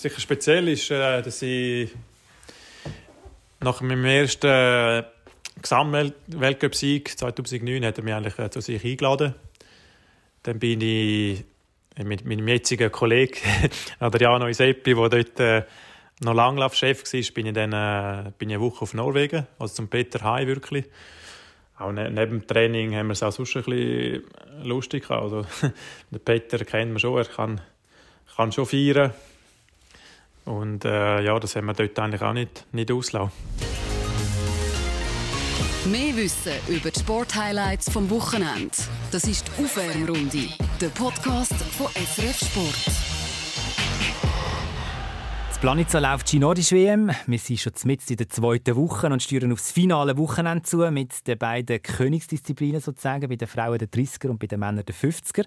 sicher speziell ist, äh, dass ich nach meinem ersten äh, Gesamtweltcup-Sieg 2009 hat er mich eigentlich äh, zu sich eingeladen. Dann bin ich mit meinem jetzigen Kollegen Adriano Iseppi, der dort äh, noch Langlaufchef war, bin ich dann äh, bin ich eine Woche auf Norwegen, also zum Peter Hai wirklich. Auch ne neben dem Training haben wir es auch sonst ein bisschen lustig gehabt. Also, den Peter kennt man schon, er kann, kann schon feiern. Und äh, ja, das haben wir dort eigentlich auch nicht, nicht auslassen. Mehr Wissen über die Sporthighlights vom Wochenende. Das ist die Aufwärmrunde, der Podcast von SRF Sport. Planica läuft die Nordisch WM. Wir sind schon mitten in der zweiten Woche und steuern aufs finale Wochenende zu mit den beiden Königsdisziplinen sozusagen, bei den Frauen der 30er und bei den Männern der 50er.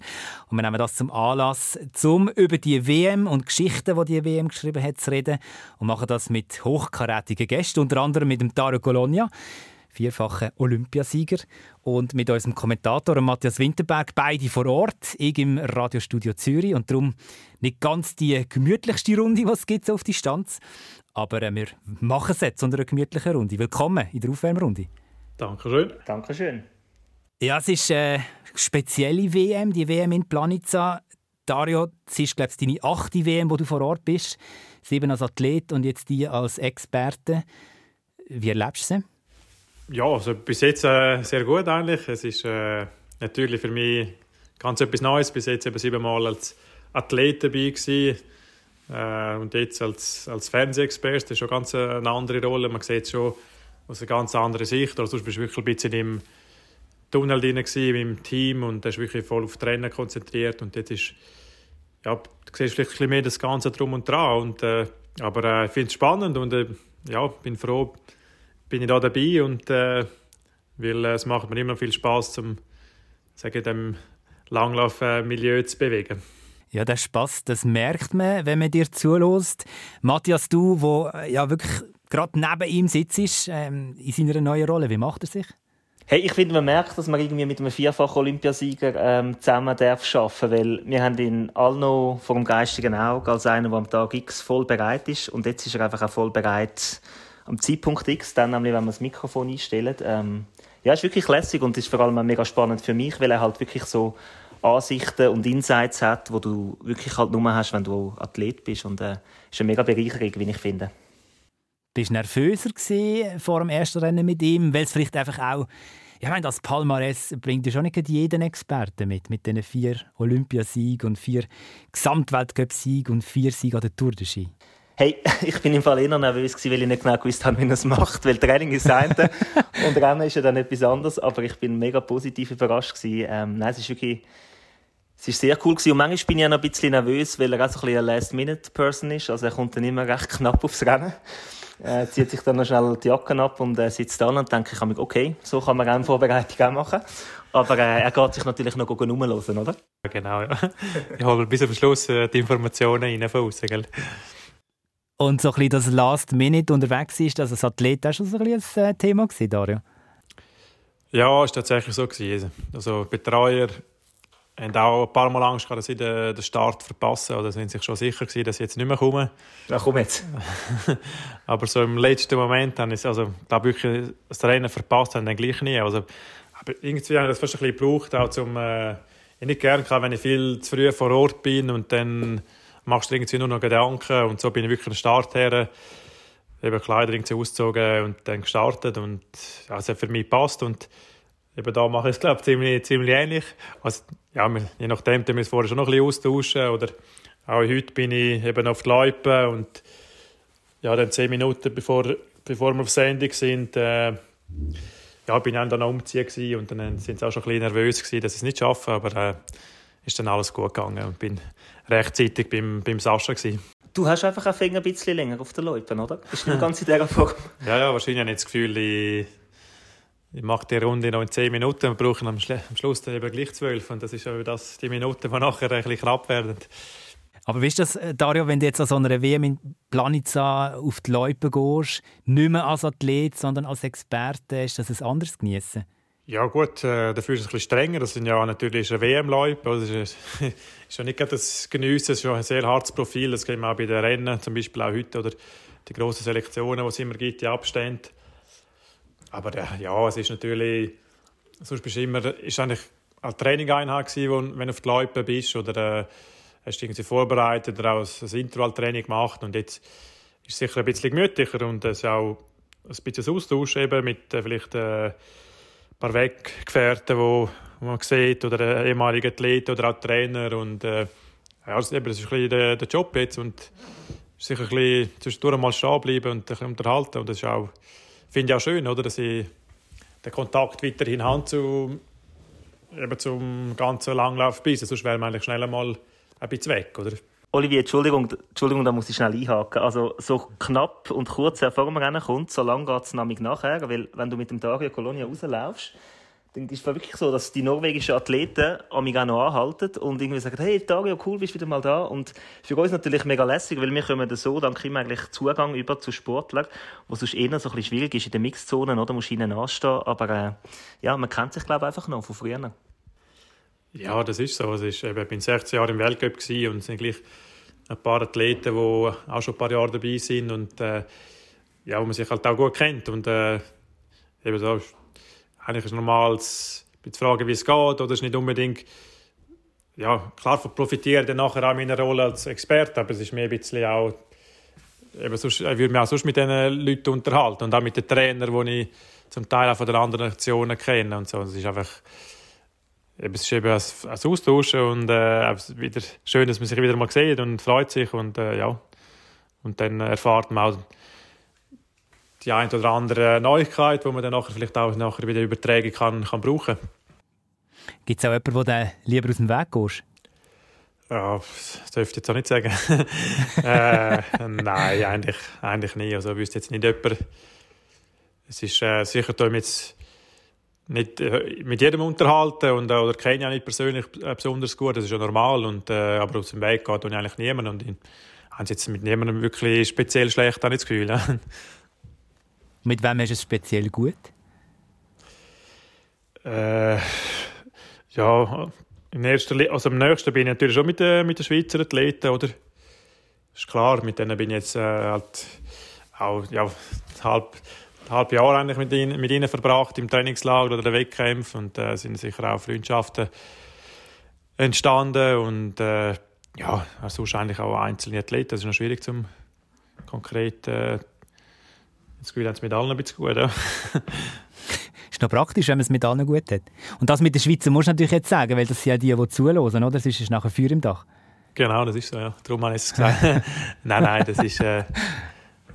Und wir nehmen das zum Anlass, um über die WM und Geschichten, die die WM geschrieben hat, zu reden und machen das mit hochkarätigen Gästen, unter anderem mit dem Taro Colonia vierfacher Olympiasieger. Und mit unserem Kommentator Matthias Winterberg, beide vor Ort, ich im Radiostudio Zürich. Und darum nicht ganz die gemütlichste Runde, die es gibt auf Distanz. Aber äh, wir machen es jetzt unter einer gemütlichen Runde. Willkommen in der Aufwärmrunde. Dankeschön. Dankeschön. Ja, es ist eine spezielle WM, die WM in Planica. Dario, es ist, glaube ich, deine achte WM, wo du vor Ort bist. Sieben als Athlet und jetzt die als Experte. Wie erlebst du sie? Ja, also bis jetzt äh, sehr gut eigentlich. Es ist äh, natürlich für mich ganz etwas Neues. Bis jetzt eben siebenmal als Athlet dabei gewesen. Äh, und jetzt als, als Fernsehexperte. Das ist schon ganz eine andere Rolle. Man sieht es schon aus einer ganz anderen Sicht. Also, sonst bist du wirklich ein bisschen im Tunnel drin gewesen, im Team und hast wirklich voll auf Rennen konzentriert. Und jetzt ist, ja, du siehst vielleicht ein bisschen mehr das Ganze drum und dran. Und, äh, aber äh, ich finde es spannend und äh, ja, bin froh, bin ich da dabei und äh, weil äh, es macht mir immer viel Spaß, zum sagen dem Langlaufmilieu zu bewegen. Ja, der Spaß, das merkt man, wenn man dir zulässt. Matthias, du, wo äh, ja wirklich gerade neben ihm sitzt, ähm, in seiner neuen Rolle, wie macht er sich? Hey, ich finde, man merkt, dass man irgendwie mit einem vierfachen Olympiasieger ähm, zusammen darf arbeiten weil wir haben ihn alle noch vor dem geistigen Auge als einer, der am Tag X voll bereit ist und jetzt ist er einfach auch voll bereit, am Zeitpunkt X, dann nämlich, wenn man das Mikrofon einstellt. Ähm, ja, ist wirklich lässig und ist vor allem mega spannend für mich, weil er halt wirklich so Ansichten und Insights hat, wo du wirklich halt nur hast, wenn du Athlet bist und äh, ist eine mega Bereicherung, wie ich finde. Bist du nervöser vor dem ersten Rennen mit ihm, weil es vielleicht einfach auch ich meine, das Palmares bringt ja schon nicht jeden Experten mit, mit diesen vier Olympiasiegen und vier Gesamtweltcup-Siegen und vier Siegen an der Tour de Ski. Hey, ich bin im Fall eher nervös gewesen, weil ich nicht genau gewusst habe, wie er es macht. Weil Training ist das eine und Rennen ist ja dann etwas anderes. Aber ich bin mega positiv überrascht gewesen. Ähm, nein, es ist wirklich, es ist sehr cool gewesen. Und manchmal bin ich auch noch ein bisschen nervös, weil er auch so ein bisschen ein Last-Minute-Person ist. Also er kommt dann immer recht knapp aufs Rennen. Er zieht sich dann noch schnell die Jacke ab und äh, sitzt da und denke ich okay, so kann man Rennvorbereitung auch machen. Aber äh, er geht sich natürlich noch rumhören, oder? Genau, ja. Ich hole bis zum Schluss äh, die Informationen rein von außen, gell? Und so ein bisschen das Last Minute unterwegs ist, also das Athlet auch schon so ein, bisschen ein äh, Thema gewesen, Dario? Ja, es war tatsächlich so. Gewesen. Also Betreuer haben auch ein paar Mal Angst gehabt, dass sie den, Start verpassen. Oder sind sich schon sicher gewesen, dass sie jetzt nicht mehr kommen. Ja, komm jetzt. aber so im letzten Moment haben sie, also, da wirklich das Rennen verpasst haben, dann gleich nie. Also, aber irgendwie haben das fast ein bisschen gebraucht, auch zum, äh, ich nicht gerne wenn ich viel zu früh vor Ort bin und dann machst du irgendwie nur noch Gedanken und so bin ich wirklich am Start her, eben Kleider irgendwie ausgezogen und dann gestartet und ja, es hat für mich passt und eben da mache ich es glaube ich ziemlich, ziemlich ähnlich. Also, ja, je nachdem, wir es vorher schon noch ein bisschen austauschen oder auch heute bin ich eben auf die Loipe und ja, dann zehn Minuten bevor, bevor wir auf Sendung sind, äh, ja, bin ich dann noch umziehen und dann sind sie auch schon ein bisschen nervös gewesen, dass ich es nicht schaffe, aber äh, ist dann alles gut gegangen und bin rechtzeitig beim, beim Sascha gewesen. Du hast einfach einen Finger ein bisschen länger auf der Loipe, oder? Bist du nicht ganz in dieser Form? ja, ja, wahrscheinlich habe ich das Gefühl, ich, ich mache die Runde noch in 10 Minuten und brauche am, am Schluss dann eben gleich 12. Und das ist ja das, die Minuten, die nachher ein bisschen knapp werden. Aber wie ist das, äh, Dario, wenn du jetzt an so einer WM in Planica auf die Loipe gehst, nicht mehr als Athlet, sondern als Experte, ist das ein anderes Genießen? Ja gut, äh, dafür ist es ein bisschen strenger. Das sind ja natürlich WM-Leute. Das ist, ja nicht das Geniessen, es ist ja ein sehr hartes Profil. Das kennen wir auch bei den Rennen, zum Beispiel auch heute, oder die grossen Selektionen, die es immer gibt, die Abstände. Aber äh, ja, es ist natürlich, sonst bist du immer, ist eigentlich eine Trainingeinheit gewesen, wenn du auf die Leute bist oder äh, hast du irgendwie vorbereitet oder auch ein Intervalltraining gemacht und jetzt ist es sicher ein bisschen gemütlicher und es ist auch ein bisschen Austausch eben mit äh, vielleicht äh, ein paar Weggefährten, wo man sieht oder ehemalige Athleten oder auch Trainer und äh, ja, das, ist ein der, der Job jetzt und sicher ein bisschen zwischendurch mal stehen bleiben und ein unterhalten und das ist auch, finde ich auch schön, oder, dass ich den Kontakt weiterhin habe zu, eben zum ganzen Langlauf bis, sonst wäre man eigentlich schnell mal ein bisschen weg, oder? Olivier, Entschuldigung, Entschuldigung, da muss ich schnell einhaken. Also, so knapp und kurz bevor man Rennen kommt, so lange geht es nämlich nachher, weil wenn du mit dem Dario Colonia rauslaufst, dann ist es wirklich so, dass die norwegischen Athleten auch noch anhalten und irgendwie sagen, hey Dario, cool, bist wieder mal da. Und für uns natürlich mega lässig, weil wir kommen so dank ihm eigentlich Zugang über zu Sportlern, wo sonst eher so ein bisschen schwierig ist in den Mixzonen, oder? Musst ihnen anstehen. Aber äh, ja, man kennt sich, glaube ich, einfach noch von früher. Ja, das ist so. Ich war 16 Jahre im Weltcup und es sind gleich ein paar Athleten, die auch schon ein paar Jahre dabei sind und äh, ja, wo man sich halt auch gut kennt. Und äh, eben so, eigentlich ist es normal, zu fragen, wie es geht, oder ist nicht unbedingt ja, klar profitiere dann nachher auch meiner Rolle als Experte, aber es ist mir ein bisschen auch eben sonst, ich würde mich auch sonst mit diesen Leuten unterhalten und auch mit den Trainern, die ich zum Teil auch von den anderen Nationen kenne und so. Es ist einfach es ist eben ein, ein Austauschen und äh, wieder schön, dass man sich wieder mal sieht und freut sich und äh, ja und dann erfahrt man auch die eine oder andere Neuigkeit, die man dann nachher vielleicht auch nachher wieder übertragen kann, kann brauchen. Gibt es auch jemanden, der lieber aus dem Weg geht? Ja, das dürfte ich jetzt auch nicht sagen. äh, nein, eigentlich, eigentlich nicht. Also ich wüsste jetzt nicht jemand. Es ist äh, sicher, da jetzt nicht äh, mit jedem unterhalten und, äh, oder kenne ich auch nicht persönlich äh, besonders gut, das ist ja normal, und, äh, aber aus dem Weg geht ich eigentlich niemand und ich habe jetzt mit niemandem wirklich speziell schlecht nicht das Gefühl. mit wem du es speziell gut? Äh, ja, in erster also am nächsten bin ich natürlich schon mit, äh, mit den Schweizer Athleten, oder? Ist klar, mit denen bin ich jetzt äh, halt auch ja, halb halb Jahr eigentlich mit ihnen, mit ihnen verbracht im Trainingslager oder den Wettkämpfen und äh, sind sicher auch Freundschaften entstanden und äh, ja, also wahrscheinlich auch einzelne Athleten. Das ist noch schwierig zum konkret äh, das Gefühl, haben es mit allen ein bisschen gut. Ja. ist noch praktisch, wenn man es mit allen gut hat. Und das mit den Schweizer musst du natürlich jetzt sagen, weil das sind ja die, die zuhören, oder? Das ist nachher Feuer im Dach. Genau, das ist so, ja. Darum habe ich es gesagt. nein, nein, das ist, äh,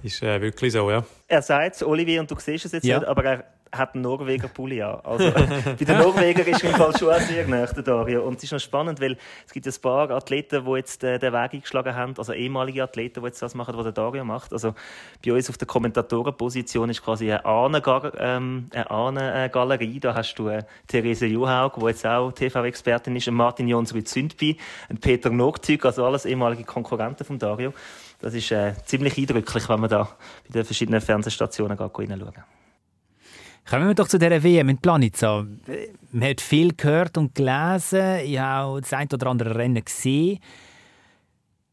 ist äh, wirklich so, ja. Er sagt es, Olivier, und du siehst es jetzt ja. nicht, aber er hat einen Norweger Pulli an. Also, bei den Norwegern ist im Fall schon sehr nah, der Dario. Und es ist noch spannend, weil es gibt ein paar Athleten, die jetzt äh, den Weg eingeschlagen haben, also ehemalige Athleten, die jetzt das machen, was der Dario macht. Also bei uns auf der Kommentatorenposition ist quasi eine Ahnengalerie. Ähm, da hast du äh, Therese Juhaug, die jetzt auch TV-Expertin ist, Martin Jonsrud Zündby, Peter Nogtüg, also alles ehemalige Konkurrenten von Dario. Das ist äh, ziemlich eindrücklich, wenn man da bei den verschiedenen Fernsehstationen reinschauen Kommen wir doch zu dieser WM in Planica. Man hat viel gehört und gelesen. Ich habe das ein oder andere Rennen gesehen.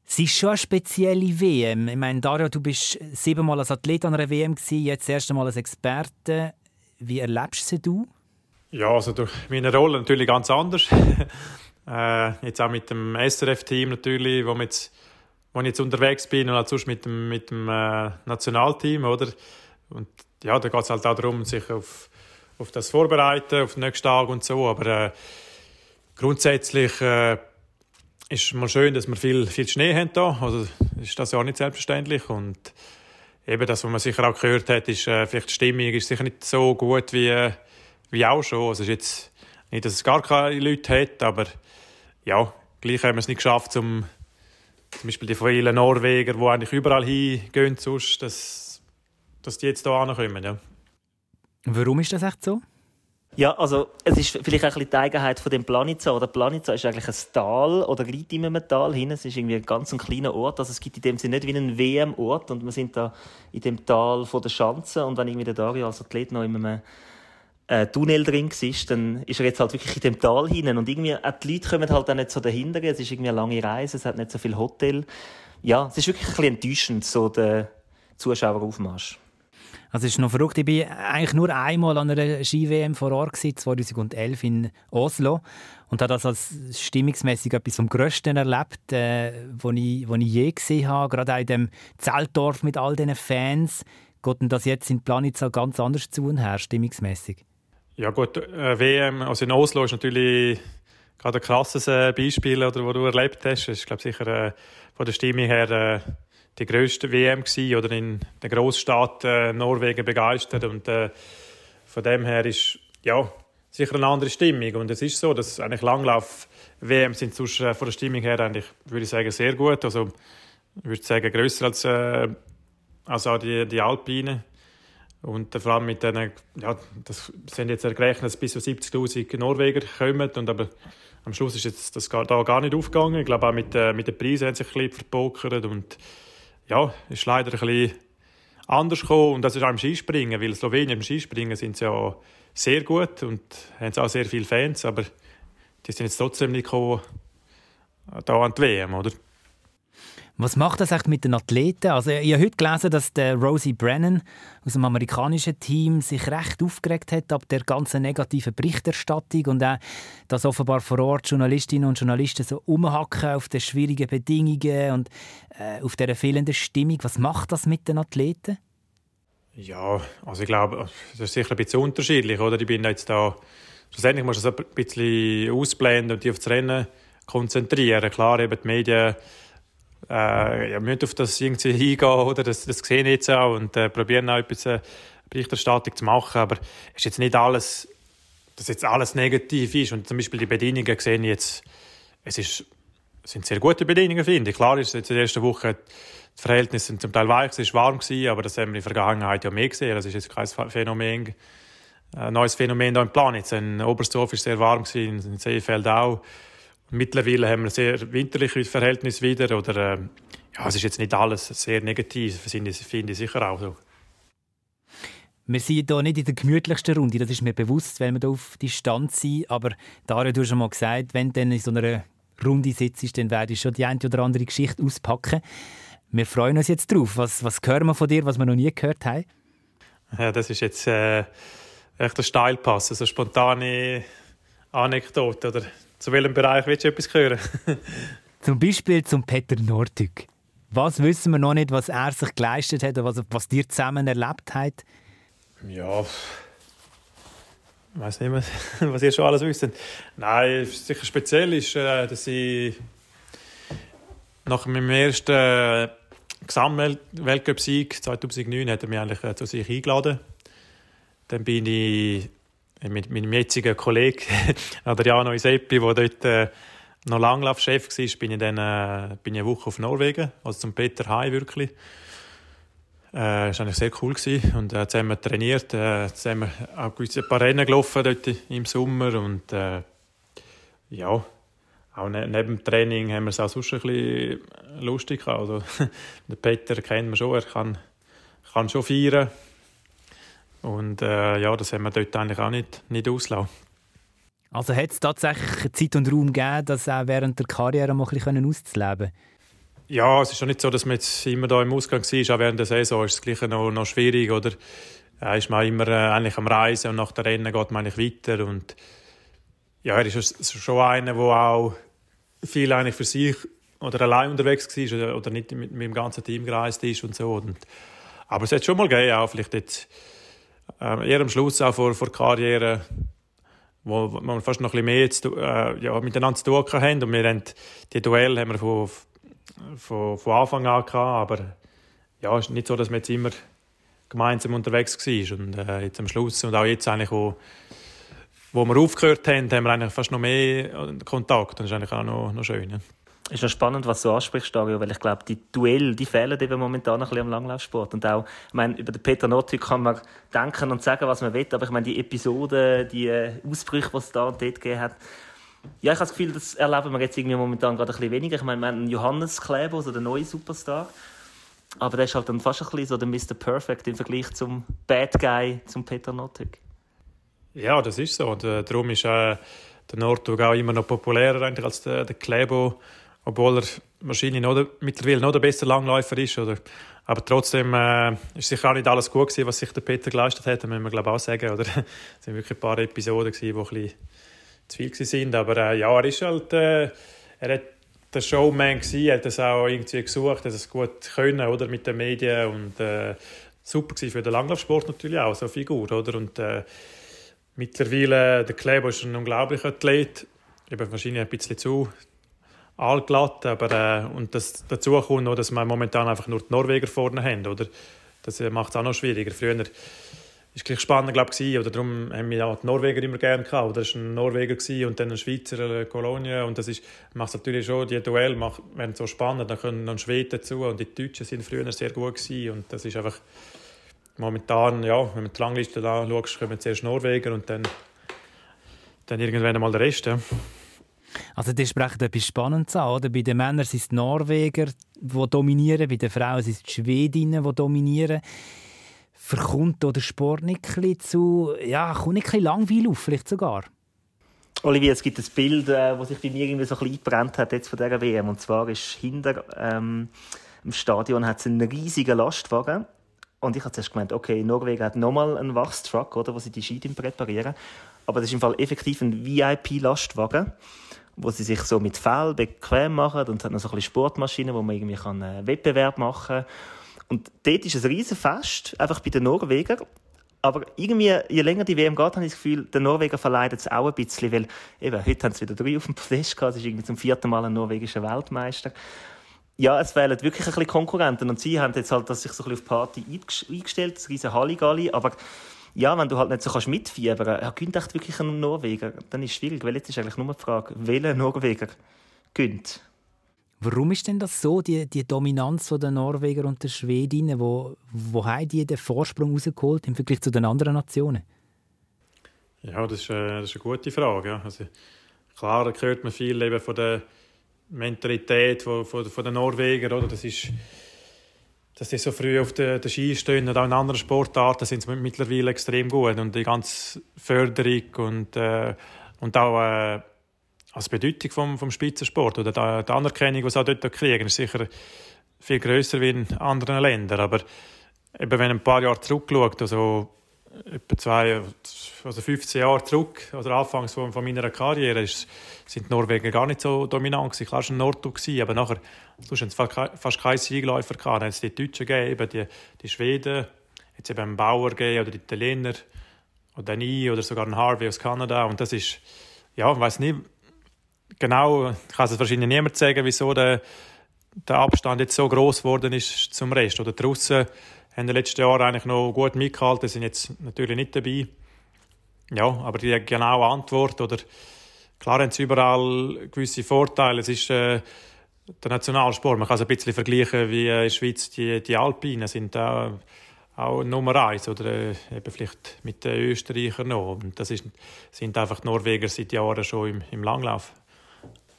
Es ist schon eine spezielle WM. Ich meine, Dario, du bist siebenmal als Athlet an einer WM, gewesen, jetzt das erste Mal als Experte. Wie erlebst du sie? Ja, also durch meine Rolle natürlich ganz anders. äh, jetzt auch mit dem SRF-Team natürlich, wo, jetzt, wo ich jetzt unterwegs bin und auch sonst mit dem, mit dem äh, Nationalteam, oder? Und ja, da geht es halt auch darum, sich auf, auf das vorbereiten, auf den nächsten Tag und so. Aber äh, grundsätzlich äh, ist es mal schön, dass wir viel, viel Schnee haben hier. Also ist das ja auch nicht selbstverständlich. Und eben das, was man sicher auch gehört hat, ist äh, vielleicht die Stimmung ist sicher nicht so gut wie, wie auch schon. Also ist jetzt nicht, dass es gar keine Leute hat, aber ja, gleich haben wir es nicht geschafft, zum, zum Beispiel die vielen Norweger, die eigentlich überall hingehen, sonst, das dass die jetzt hier ankommen. Ja. Warum ist das echt so? Ja, also es ist vielleicht ein bisschen die Eigenheit von dem Planica. Oder Planica ist eigentlich ein Tal oder liegt in einem Tal hin. Es ist irgendwie ein ganz ein kleiner Ort. Also es gibt in dem Sinne nicht wie einen WM-Ort. Und wir sind da in dem Tal von der Schanze. Und wenn irgendwie der Dario als Athlet noch in einem äh, Tunnel drin war, dann ist er jetzt halt wirklich in dem Tal hinein. Und irgendwie, auch die Leute kommen halt auch nicht so dahinter. Es ist irgendwie eine lange Reise, es hat nicht so viel Hotel. Ja, es ist wirklich ein bisschen enttäuschend, so der Zuschaueraufmarsch. Also es ist noch verrückt. Ich war eigentlich nur einmal an einer Ski-WM vor Ort, 2011 in Oslo. Und habe das als stimmungsmäßig etwas vom Größten erlebt, äh, was ich, ich je gesehen habe. Gerade auch in dem Zeltdorf mit all diesen Fans. Geht denn das jetzt in Planitza ganz anders zu und her, stimmungsmäßig? Ja gut, äh, WM, also in Oslo ist natürlich gerade ein krasses äh, Beispiel, oder, wo du erlebt hast. Das ist glaube sicher äh, von der Stimmung her äh, die grösste WM gewesen, oder in der Großstadt äh, Norwegen begeistert. Und äh, von dem her ist ja sicher eine andere Stimmung. Und es ist so, dass eigentlich Langlauf WM sind sonst, von der Stimmung her eigentlich würde ich sagen sehr gut, also ich würde sagen größer als äh, als auch die, die Alpine und vor allem mit denen, ja, das sind jetzt gerechnet, dass bis zu 70'000 Norweger kommen. Und aber am Schluss ist jetzt das da gar nicht aufgegangen. Ich glaube auch mit, äh, mit den Preisen haben sich ein bisschen verpokert. Und ja, ist leider ein bisschen anders gekommen. Und das ist auch im Skispringen, weil Slowenien im Skispringen sind sie ja sehr gut und haben auch sehr viele Fans. Aber die sind jetzt trotzdem nicht gekommen, da an die WM, oder? Was macht das mit den Athleten? Also ich habe heute gelesen, dass der Rosie Brennan aus dem amerikanischen Team sich recht aufgeregt hat ab der ganzen negativen Berichterstattung und auch, dass offenbar vor Ort Journalistinnen und Journalisten so umhacken auf den schwierigen Bedingungen und äh, auf der fehlenden Stimmung. Was macht das mit den Athleten? Ja, also ich glaube, das ist sicher ein bisschen unterschiedlich, oder? Ich bin jetzt da, schlussendlich muss du das ein bisschen ausblenden und die auf das Rennen konzentrieren. Klar, eben die Medien äh, ja, müssen auf das irgendwie hingehen, oder? Das, das sehe ich jetzt auch und äh, probieren auch etwas äh, Berichterstattung zu machen, aber es ist jetzt nicht alles, dass jetzt alles negativ ist und zum Beispiel die Bedingungen sehe ich jetzt, es ist, es sind sehr gute Bedingungen, finde ich. Klar ist jetzt in der ersten Woche die Verhältnisse sind zum Teil weich, es war warm gewesen, aber das haben wir in der Vergangenheit ja mehr gesehen. Das ist jetzt kein Phänomen, ein neues Phänomen hier im Plan. Jetzt in Oberstdorf war sehr warm gewesen, in Seefeld auch. Mittlerweile haben wir sehr winterliche Verhältnisse wieder. Oder, äh, ja, es ist jetzt nicht alles sehr negativ, finde ich, finde ich sicher auch so. Wir sind hier nicht in der gemütlichsten Runde, das ist mir bewusst, weil wir hier auf Distanz sind. Aber Dario, du hast schon mal gesagt, wenn du in so einer Runde sitzt, dann werde ich schon die eine oder andere Geschichte auspacken. Wir freuen uns jetzt drauf. Was, was hören wir von dir, was wir noch nie gehört haben? Ja, das ist jetzt äh, echt ein Steilpass, also eine spontane Anekdote. Oder zu welchem Bereich willst du etwas hören? zum Beispiel zum Peter Nordück. Was wissen wir noch nicht, was er sich geleistet hat oder was, was dir zusammen erlebt habt? Ja, ich weiß nicht mehr, was ihr schon alles wisst. Nein, sicher speziell ist, äh, dass ich nach meinem ersten Gesamtweltcup-Sieg 2009 hat er mich eigentlich äh, zu sich eingeladen. Dann bin ich mit meinem jetzigen Kollegen Adriano Iseppi, der dort äh, noch Langlaufchef war, bin ich dann äh, bin ich eine Woche auf Norwegen, also zum Peter Hai wirklich. Äh, das war eigentlich sehr cool gewesen. und äh, zusammen trainiert, äh, zusammen auch ein paar Rennen gelaufen dort im Sommer und äh, ja, auch ne neben dem Training haben wir es auch sonst ein bisschen lustig gehabt. Also, den Peter kennt man schon, er kann, kann schon feiern und äh, ja, das haben wir dort eigentlich auch nicht, nicht auslassen. Also hat es tatsächlich Zeit und Raum gegeben, das auch während der Karriere mal ein bisschen auszuleben? Ja, es ist schon nicht so, dass man jetzt immer da im Ausgang war. Auch während der Saison ist es gleich noch, noch schwierig. Oder äh, ist man immer äh, eigentlich am Reisen und nach der Rennen geht man eigentlich weiter. Und ja, er ist schon einer, der auch viel eigentlich für sich oder allein unterwegs war oder, oder nicht mit, mit dem ganzen Team gereist ist und so. Und, aber es hat schon mal gegeben, auch vielleicht jetzt äh, eher am Schluss auch vor, vor Karriere, wo, wir fast noch ein bisschen mehr zu, äh, ja, miteinander zu tun haben. Und wir haben, die Duell haben wir von, von, von Anfang an gehabt, aber ja, es ist nicht so, dass wir jetzt immer gemeinsam unterwegs waren. Und äh, jetzt am Schluss und auch jetzt eigentlich, wo, wo wir aufgehört haben, haben wir eigentlich fast noch mehr Kontakt. Das ist eigentlich auch noch, noch schön. Ja ist noch spannend, was du ansprichst, Dario, weil ich glaube, die Duell, die fehlen eben momentan ein bisschen am Langlaufsport. Und auch, ich meine, über den Peter Nottik kann man denken und sagen, was man will, aber ich meine, die Episoden, die äh, Ausbrüche, die es da und dort gegeben hat, ja, ich habe das Gefühl, das erleben wir jetzt irgendwie momentan gerade ein bisschen weniger. Ich meine, wir haben Johannes Kleber, so der neue Superstar. Aber der ist halt dann fast ein bisschen so der Mr. Perfect im Vergleich zum Bad Guy, zum Peter Nottik. Ja, das ist so. Und, äh, darum ist äh, der Nordtug auch immer noch populärer eigentlich als der, der Klebo, obwohl er wahrscheinlich noch der, mittlerweile noch der beste Langläufer ist. Oder? Aber trotzdem äh, ist sicher auch nicht alles gut gewesen, was sich der Peter geleistet hat, müssen wir glaube auch sagen. Oder? Es waren wirklich ein paar Episoden, gewesen, die ein bisschen zu viel waren. Aber äh, ja, er ist halt... Äh, er hat der Showman gewesen, hat das auch irgendwie gesucht, dass es gut können, oder, mit den Medien und äh, super für den Langlaufsport natürlich auch, so eine Figur, oder, und äh, mittlerweile, der Kleber ist ein unglaublicher Athlet, eben wahrscheinlich ein bisschen zu allglatt, aber äh, und das, dazu kommt noch, dass wir momentan einfach nur die Norweger vorne haben, oder, das macht es auch noch schwieriger. Früher ist gleich spannend, glaube ich, oder darum haben wir auch die Norweger immer gerne gehabt. Oder es war ein Norweger und dann ein Schweizer, eine Kolonie und das ist, macht natürlich schon, die Duell werden so spannend, dann können noch Schweden dazu und die Deutschen sind früher sehr gut gewesen und das ist einfach momentan, ja, wenn man die Langliste da schaut, kommen zuerst Norweger und dann, dann irgendwann mal der Rest, ja. Also das spricht etwas Spannendes an, oder? Bei den Männern sind es die Norweger, die dominieren, bei den Frauen sind es die Schwedinnen, die dominieren verkommt der Sport nicht zu, ja, kommt nicht langweilig auf, vielleicht sogar? Olivier, es gibt ein Bild, das äh, sich bei mir irgendwie so ein bisschen eingebrannt hat jetzt von dieser WM. Und zwar ist hinter ähm, im Stadion hat es einen riesigen Lastwagen. Und ich habe zuerst gemeint, okay, Norwegen hat nochmal einen Wachstruck, oder, wo sie die Ski präparieren. Aber das ist im Fall effektiv ein VIP-Lastwagen, wo sie sich so mit Fell bequem machen und es hat noch so ein bisschen Sportmaschinen, wo man irgendwie kann, äh, Wettbewerb machen kann. Und dort ist ein Riesenfest, einfach bei den Norwegern. Aber irgendwie, je länger die WM geht, habe ich das Gefühl, der Norweger verleidet es auch ein bisschen, weil eben, heute haben sie wieder drei auf dem Podest gehabt, es ist irgendwie zum vierten Mal ein norwegischer Weltmeister. Ja, es fehlen wirklich ein bisschen Konkurrenten und sie haben jetzt halt sich so ein bisschen auf Party eingestellt, das riesen Halligalli, aber ja, wenn du halt nicht so kannst mitfiebern, ja, gönnt echt wirklich ein Norweger, dann ist es schwierig, weil jetzt ist eigentlich nur die Frage, welcher Norweger gönnt. Warum ist denn das so, die, die Dominanz der Norweger und der Schwedinnen? Wo, wo haben die den Vorsprung rausgeholt im Vergleich zu den anderen Nationen? Ja, das ist, äh, das ist eine gute Frage. Ja. Also, klar hört man viel eben von der Mentalität von, von, von den Norwegern. Oder? Das ist, dass sie so früh auf den, den Ski stehen und auch in anderen Sportarten sind sie mittlerweile extrem gut. Und die ganze Förderung und, äh, und auch... Äh, als Bedeutung vom, vom Spitzensport oder die, die Anerkennung, die sie auch dort kriegen, ist sicher viel größer wie in anderen Ländern. Aber eben, wenn ein paar Jahre zurückschaut, also etwa zwei, also 15 Jahre zurück, oder anfangs von, von meiner Karriere, ist, sind die Norwegen gar nicht so dominant gewesen. Klar, es war ein Nordtug, aber nachher du hast fast keine Siegläufer. Dann hat es die Deutschen gegeben, die, die Schweden, jetzt eben einen Bauer gegeben, oder die Italiener, oder einen I, oder sogar einen Harvey aus Kanada. Und das ist, ja, ich weiß nicht, genau, ich kann es wahrscheinlich niemand sagen, wieso der, der Abstand jetzt so groß geworden ist zum Rest. Oder die Russen haben in den letzten Jahren eigentlich noch gut mitgehalten, sind jetzt natürlich nicht dabei. Ja, aber die genaue Antwort oder klar haben sie überall gewisse Vorteile. Es ist äh, der Nationalsport. Man kann es ein bisschen vergleichen wie äh, in der Schweiz die, die Alpinen sind da auch Nummer eins oder äh, eben vielleicht mit den Österreichern noch. Und das ist, sind einfach die Norweger seit Jahren schon im, im Langlauf.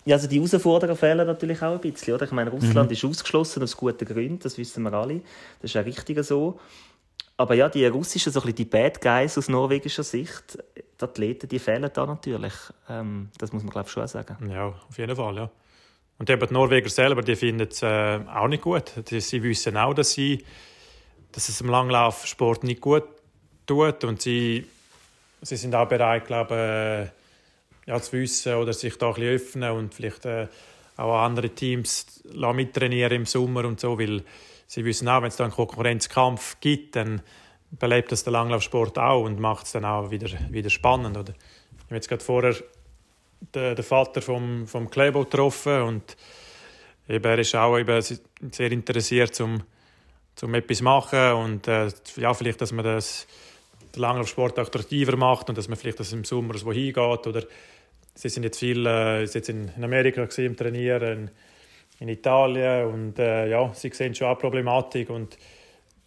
Ja, also die Herausforderer fehlen natürlich auch ein bisschen. Oder? Ich meine, Russland mhm. ist ausgeschlossen aus guten Gründen, das wissen wir alle. Das ist ja richtig so. Aber ja, die russischen, so ein bisschen die Bad Guys aus norwegischer Sicht, die Athleten, die fehlen da natürlich. Ähm, das muss man, glaube ich, schon sagen. Ja, auf jeden Fall, ja. Und eben die Norweger selber, die finden es äh, auch nicht gut. Sie wissen auch, dass, sie, dass es im Langlaufsport nicht gut tut. Und sie, sie sind auch bereit, glaube ich, äh, ja, zu wissen oder sich da ein bisschen öffnen und vielleicht äh, auch andere Teams mittrainieren im Sommer und so, weil sie wissen auch, wenn es da einen Konkurrenzkampf gibt, dann belebt das der Langlaufsport auch und macht es dann auch wieder, wieder spannend. Oder? Ich habe jetzt gerade vorher den, den Vater vom, vom Klebo getroffen und eben, er ist auch eben sehr interessiert, um, um etwas zu machen und äh, ja, vielleicht, dass man das den Langlaufsport attraktiver macht und dass man vielleicht das im Sommer so hingeht oder Sie sind jetzt viel äh, jetzt in Amerika gewesen, im Trainieren, in, Italien und äh, ja, sie sehen schon auch Problematik und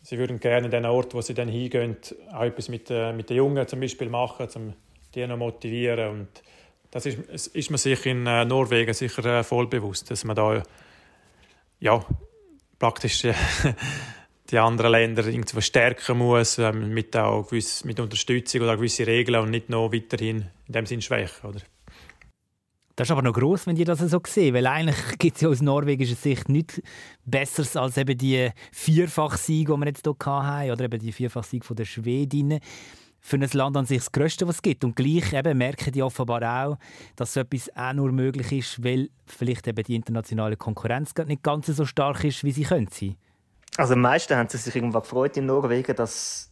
sie würden gerne an den Ort, wo sie dann hingehen, auch etwas mit, äh, mit den Jungen zum Beispiel machen, um die noch motivieren und das ist, ist man sich in äh, Norwegen sicher äh, voll bewusst, dass man da ja praktisch äh, die anderen Länder irgendwie verstärken muss, ähm, mit, auch gewiss, mit Unterstützung oder gewisse Regeln und nicht noch weiterhin in dem Sinn schwächen. Oder? Das ist aber noch gross, wenn ihr das so seht, weil eigentlich gibt es ja aus norwegischer Sicht nichts Besseres als eben die Vierfachsiege, die wir jetzt hier hatten, oder eben die Vierfachsiege der Schwedinnen für ein Land an sich das Größte, was es gibt. Und gleich eben merken die offenbar auch, dass so etwas auch nur möglich ist, weil vielleicht eben die internationale Konkurrenz nicht ganz so stark ist, wie sie könnte sein. Also am meisten haben sie sich irgendwann gefreut in Norwegen, dass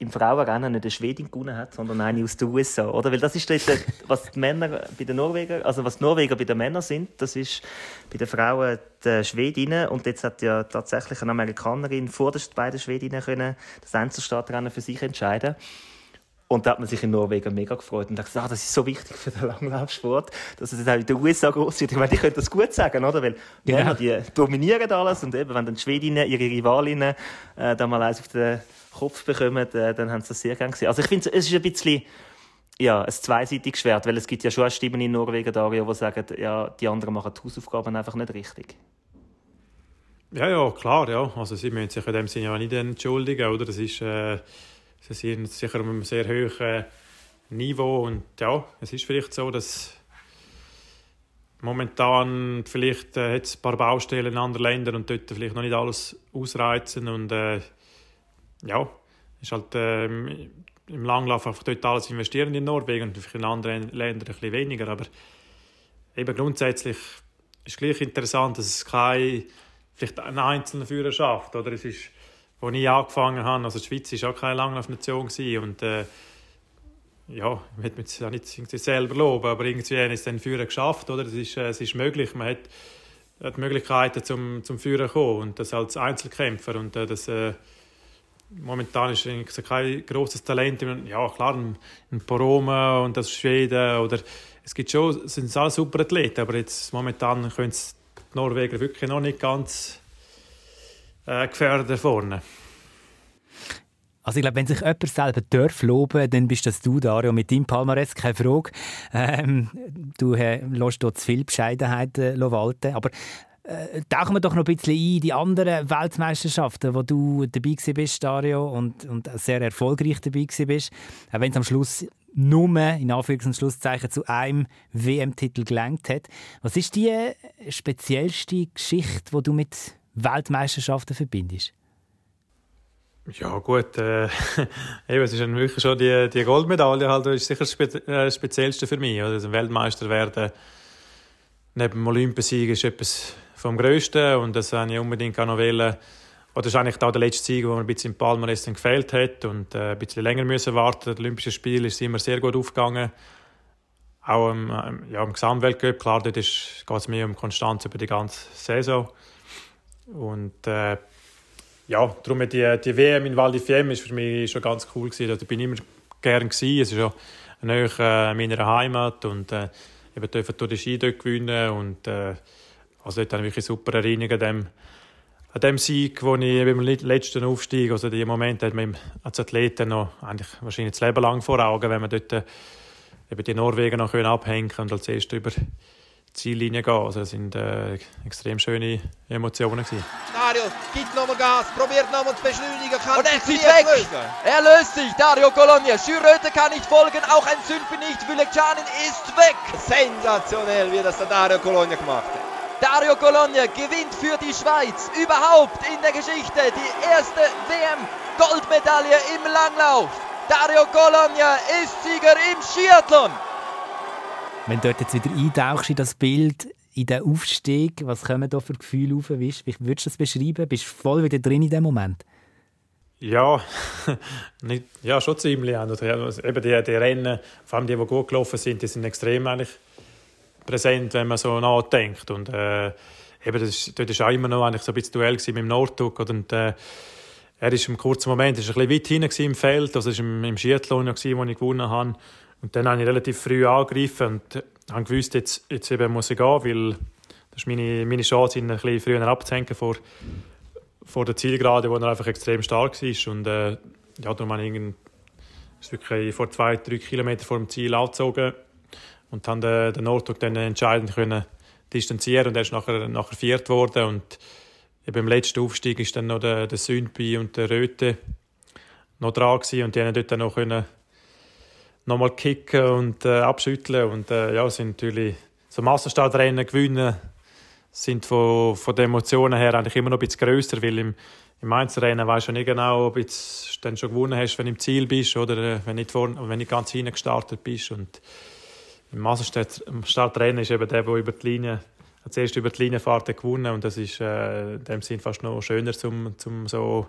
im Frauenrennen nicht eine Schwedin gewonnen hat, sondern eine aus den USA, oder? Weil das ist dort, was die Männer bei den Norwegern, also was die Norweger bei den Männern sind, das ist bei den Frauen die Schwedinnen und jetzt hat ja tatsächlich eine Amerikanerin vor den beiden Schwedinnen können das Einzelstartrennen für sich entscheiden und da hat man sich in Norwegen mega gefreut und dachte, ah, das ist so wichtig für den Langlaufsport, dass es auch in den USA groß wird. Ich meine, die können das gut sagen, oder? Weil die ja. Männer, die dominieren alles und eben, wenn dann die Schwedinnen ihre Rivalinnen äh, da mal eins auf den Kopf bekommen, äh, dann haben sie das sehr gerne gesehen. Also ich finde, es ist ein bisschen ja, ein zweiseitiges Schwert, weil es gibt ja schon Stimmen in Norwegen, Dario, die sagen, ja, die anderen machen die Hausaufgaben einfach nicht richtig. Ja, ja, klar, ja. Also sie müssen sich in dem Sinne ja nicht entschuldigen, oder? Das ist, äh, sie sind sicher auf einem sehr hohen Niveau und ja, es ist vielleicht so, dass momentan vielleicht äh, ein paar Baustellen in anderen Ländern und dort vielleicht noch nicht alles ausreizen und äh, ja, ist halt ähm, im Langlauf einfach dort alles investieren in Norwegen und in anderen Ländern ein bisschen weniger. Aber eben grundsätzlich ist es gleich interessant, dass es keine vielleicht einen einzelnen Führer schafft. Oder es ist, als ich angefangen habe, also die Schweiz war auch keine Langlaufnation und äh, ja, ich möchte mich ja nicht selber loben, aber irgendwie haben es den Führer geschafft, oder? Es ist, äh, es ist möglich, man hat, hat Möglichkeiten zum, zum Führer kommen und das als Einzelkämpfer und äh, das äh, momentan ist eigentlich kein großes Talent. Ja, klar, ein, Poroma und das Schweden oder es gibt schon, sind alle super Athleten, aber jetzt momentan können es die Norweger wirklich noch nicht ganz äh, gefährdet vorne. Also ich glaube, wenn sich jemand selber darf loben, dann bist das du, Dario, mit deinem Palmares, keine Frage. Ähm, du äh, lässt dort zu viel Bescheidenheit äh, walten. Aber äh, tauchen wir doch noch ein bisschen ein in die anderen Weltmeisterschaften, wo du dabei bist, Dario, und, und sehr erfolgreich dabei bist. Auch wenn es am Schluss nur, in Anführungs- und Schlusszeichen, zu einem WM-Titel gelangt hat. Was ist die speziellste Geschichte, die du mit Weltmeisterschaften verbindest? Ja gut, äh, eben, es ist wirklich schon die, die Goldmedaille halt, ist sicher das Spe äh, Speziellste für mich. Oder? Also Weltmeister werden neben dem Olympiasieg ist etwas vom Größten und das wollte ich unbedingt auch noch wollen. Das ist eigentlich auch der letzte Sieg, wo man ein bisschen im Palmares gefehlt hat und äh, ein bisschen länger müssen warten. Das Olympische Spiel ist immer sehr gut aufgegangen. Auch im, ja, im Gesamtweltcup, klar, dort geht es mehr um Konstanz über die ganze Saison. Und äh, ja, darum die, die WM in Val di Fiemme für mich schon ganz cool gewesen. Da bin ich immer gern gewesen. Es ist ja nahe äh, meiner Heimat und äh, eben dürfen durch die Ski dort gewinnen und äh, also dort habe ich wirklich super Erinnerungen an dem, an dem Sieg, wo ich beim letzten Aufstieg, also die Momente hat man als Athleten noch eigentlich wahrscheinlich das Leben lang vor Augen, wenn man dort äh, eben die Norwegen noch abhängen und als Erster über die Ziellinie gehen. Also das sind äh, extrem schöne Emotionen gewesen. Dario gibt nochmal Gas, probiert nochmal zu beschleunigen. Kann und er zieht weg. Lösen. Er löst sich. Dario Colonia. Schürröte kann nicht folgen, auch ein Sülpi nicht. Vülekcanin ist weg. Sensationell, wie das der Dario Colonia gemacht hat. Dario Colonia gewinnt für die Schweiz überhaupt in der Geschichte die erste WM-Goldmedaille im Langlauf. Dario Colonia ist Sieger im Skiathlon. Wenn du dort jetzt wieder eintauchst in das Bild, in den Aufstieg, was kommen da für Gefühle auf? Wie würdest du das beschreiben? Bist du voll wieder drin in dem Moment? Ja, nicht, ja schon ziemlich. Also, eben die, die Rennen, vor allem die, die gut gelaufen sind, die sind extrem eigentlich präsent, wenn man so nachdenkt. Und äh, eben, das ist, dort war auch immer noch eigentlich so ein bisschen Duell mit dem Nordtuck. Und, äh, er ist im kurzen Moment ist ein bisschen weit hinten im Feld, also war im, im Skiathlon, wo ich gewonnen habe. Und dann habe ich relativ früh angegriffen und habe gewusst, jetzt, jetzt eben muss ich gehen, weil das ist meine, meine Chance, ihn ein bisschen früher abzuhängen vor, vor der Zielgerade, wo er einfach extrem stark war. Und äh, ja, darum habe ich ihn, wirklich vor zwei, drei Kilometern vor dem Ziel angezogen und haben den, den Nordtug dann entscheidend können distanzieren. Und er ist nachher, nachher viert worden und eben im letzten Aufstieg ist dann noch der, der Sündbi und der Röte noch dran gewesen. Und die haben dort dann noch können nochmal kicken und äh, abschütteln. Und äh, ja, sind natürlich so Massenstartrennen gewinnen sind von, von den Emotionen her eigentlich immer noch ein bisschen grösser, weil im, im Einzelrennen weißt du nicht genau, ob du dann schon gewonnen hast, wenn du im Ziel bist oder äh, wenn du nicht, vor, wenn nicht ganz hinten gestartet bist. Und im Massenstartrennen ist eben der, der über die Linie zuerst über die Linie fährt, gewonnen und das ist äh, in dem Sinn fast noch schöner zum, zum so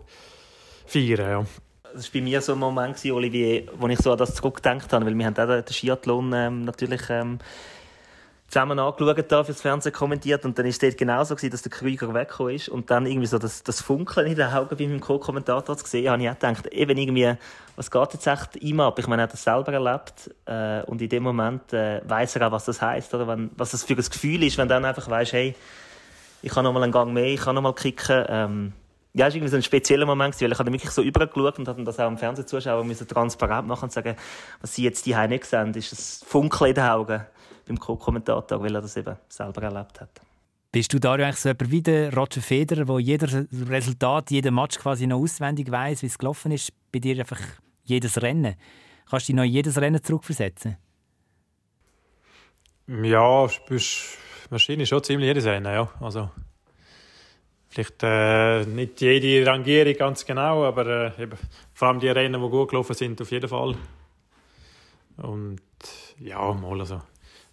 feiern. Ja. War bei mir so ein Moment, Olivier, wo ich so an das zurückgedacht habe, weil wir haben auch den Skiathlon ähm, natürlich ähm, zusammen angeschaut, da fürs Fernsehen kommentiert. Und dann ist es dort genauso gewesen, dass der Krüger weggekommen ist und dann irgendwie so das, das Funkeln in den Augen bei meinem Co-Kommentator zu sehen, habe ich auch gedacht, eben irgendwie, was geht jetzt echt ihm ab? Ich meine, er hat das selber erlebt äh, und in dem Moment äh, weiß er auch, was das heisst, oder? Wenn, was das für ein Gefühl ist, wenn dann einfach weißt, hey, ich kann noch mal einen Gang mehr, ich kann noch mal kicken, ähm, ja, es war irgendwie so ein spezieller Moment, weil ich habe wirklich so übergeschaut und habe das auch am Fernsehzuschauer müssen transparent machen und sagen, was sie jetzt die nicht sehen, ist das Funkeln in den Augen beim Co-Kommentator, weil er das eben selber erlebt hat. Bist du da eigentlich so jemand wie der Roger Federer, wo jeder Resultat, jeder Match quasi noch auswendig weiß, wie es gelaufen ist? Bei dir einfach jedes Rennen. Kannst du dich noch in jedes Rennen zurückversetzen? Ja, bist wahrscheinlich schon ziemlich jedes Rennen, ja. Also, vielleicht äh, nicht jede Rangierung ganz genau, aber äh, eben, vor allem die Rennen, die gut gelaufen sind, auf jeden Fall. Und ja, mal also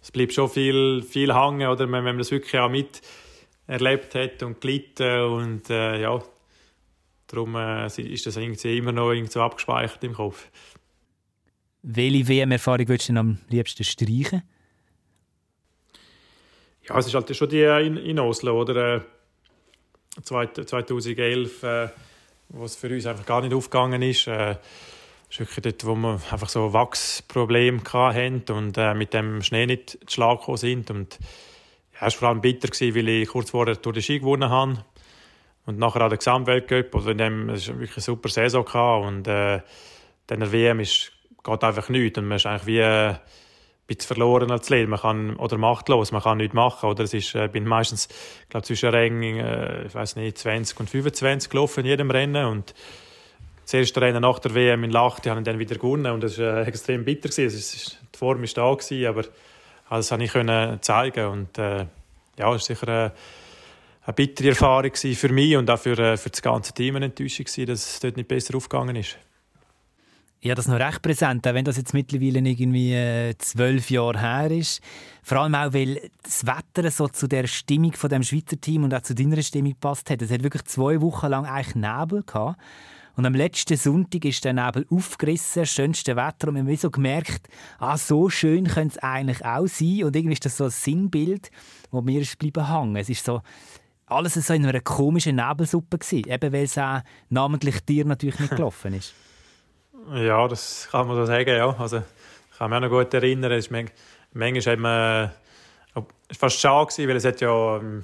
es bleibt schon viel, viel hängen, oder wenn man das wirklich auch mit erlebt hat und gelitten und äh, ja, darum äh, ist das irgendwie immer noch irgendwie so abgespeichert im Kopf. Welche WM-Erfahrung würdest du denn am liebsten streichen? Ja, es ist halt schon die in, in Oslo, oder? Äh, 2011, äh, es für uns einfach gar nicht aufgegangen ist. Äh, das ist wirklich dort, wo wir einfach so Wachsprobleme hatten und äh, mit dem Schnee nicht zu Schlag gekommen sind. Und ja, es war vor allem bitter, gewesen, weil ich kurz vorher durch den Ski gewonnen habe. Und nachher auch der Gesamtweltcup. Also in dem, es war wirklich eine super Saison. Gehabt. Und äh, dann der WM ist, geht einfach nichts. Und man ist eigentlich wie äh, ein bisschen verloren als Leben. Man kann, oder machtlos, man kann nichts machen. Oder es ist, äh, bin meistens, glaube zwischen Rängen, äh, ich weiß nicht, 20 und 25 gelaufen in jedem Rennen. Und das erste Rennen nach der WM in Lachte haben dann wieder gewonnen und das war äh, extrem bitter. Gewesen. Ist, die Form war da, gewesen, aber das konnte ich können zeigen und äh, ja, es war sicher eine, eine bittere Erfahrung für mich und auch für, äh, für das ganze Team eine Enttäuschung, dass es dort nicht besser aufgegangen ist. Ja, das noch recht präsent, auch wenn das jetzt mittlerweile irgendwie äh, zwölf Jahre her ist. Vor allem auch, weil das Wetter so zu der Stimmung von dem Schweizer Team und auch zu deiner Stimmung passt hat. Es hat wirklich zwei Wochen lang eigentlich Nebel gehabt. Und am letzten Sonntag ist der Nebel aufgerissen, schönste Wetter. Und wir haben so gemerkt, ah, so schön könnte es eigentlich auch sein. Und irgendwie ist das so ein Sinnbild, das mir ist bleiben hängen. Es ist so alles so in einer komischen Nebelsuppe gewesen, eben weil es auch namentlich dir natürlich nicht gelaufen ist. Ja, das kann man so sagen, ja. Also, ich kann mich auch noch gut erinnern, es ist manchmal, manchmal äh, fast schade gewesen, weil es hat ja ähm,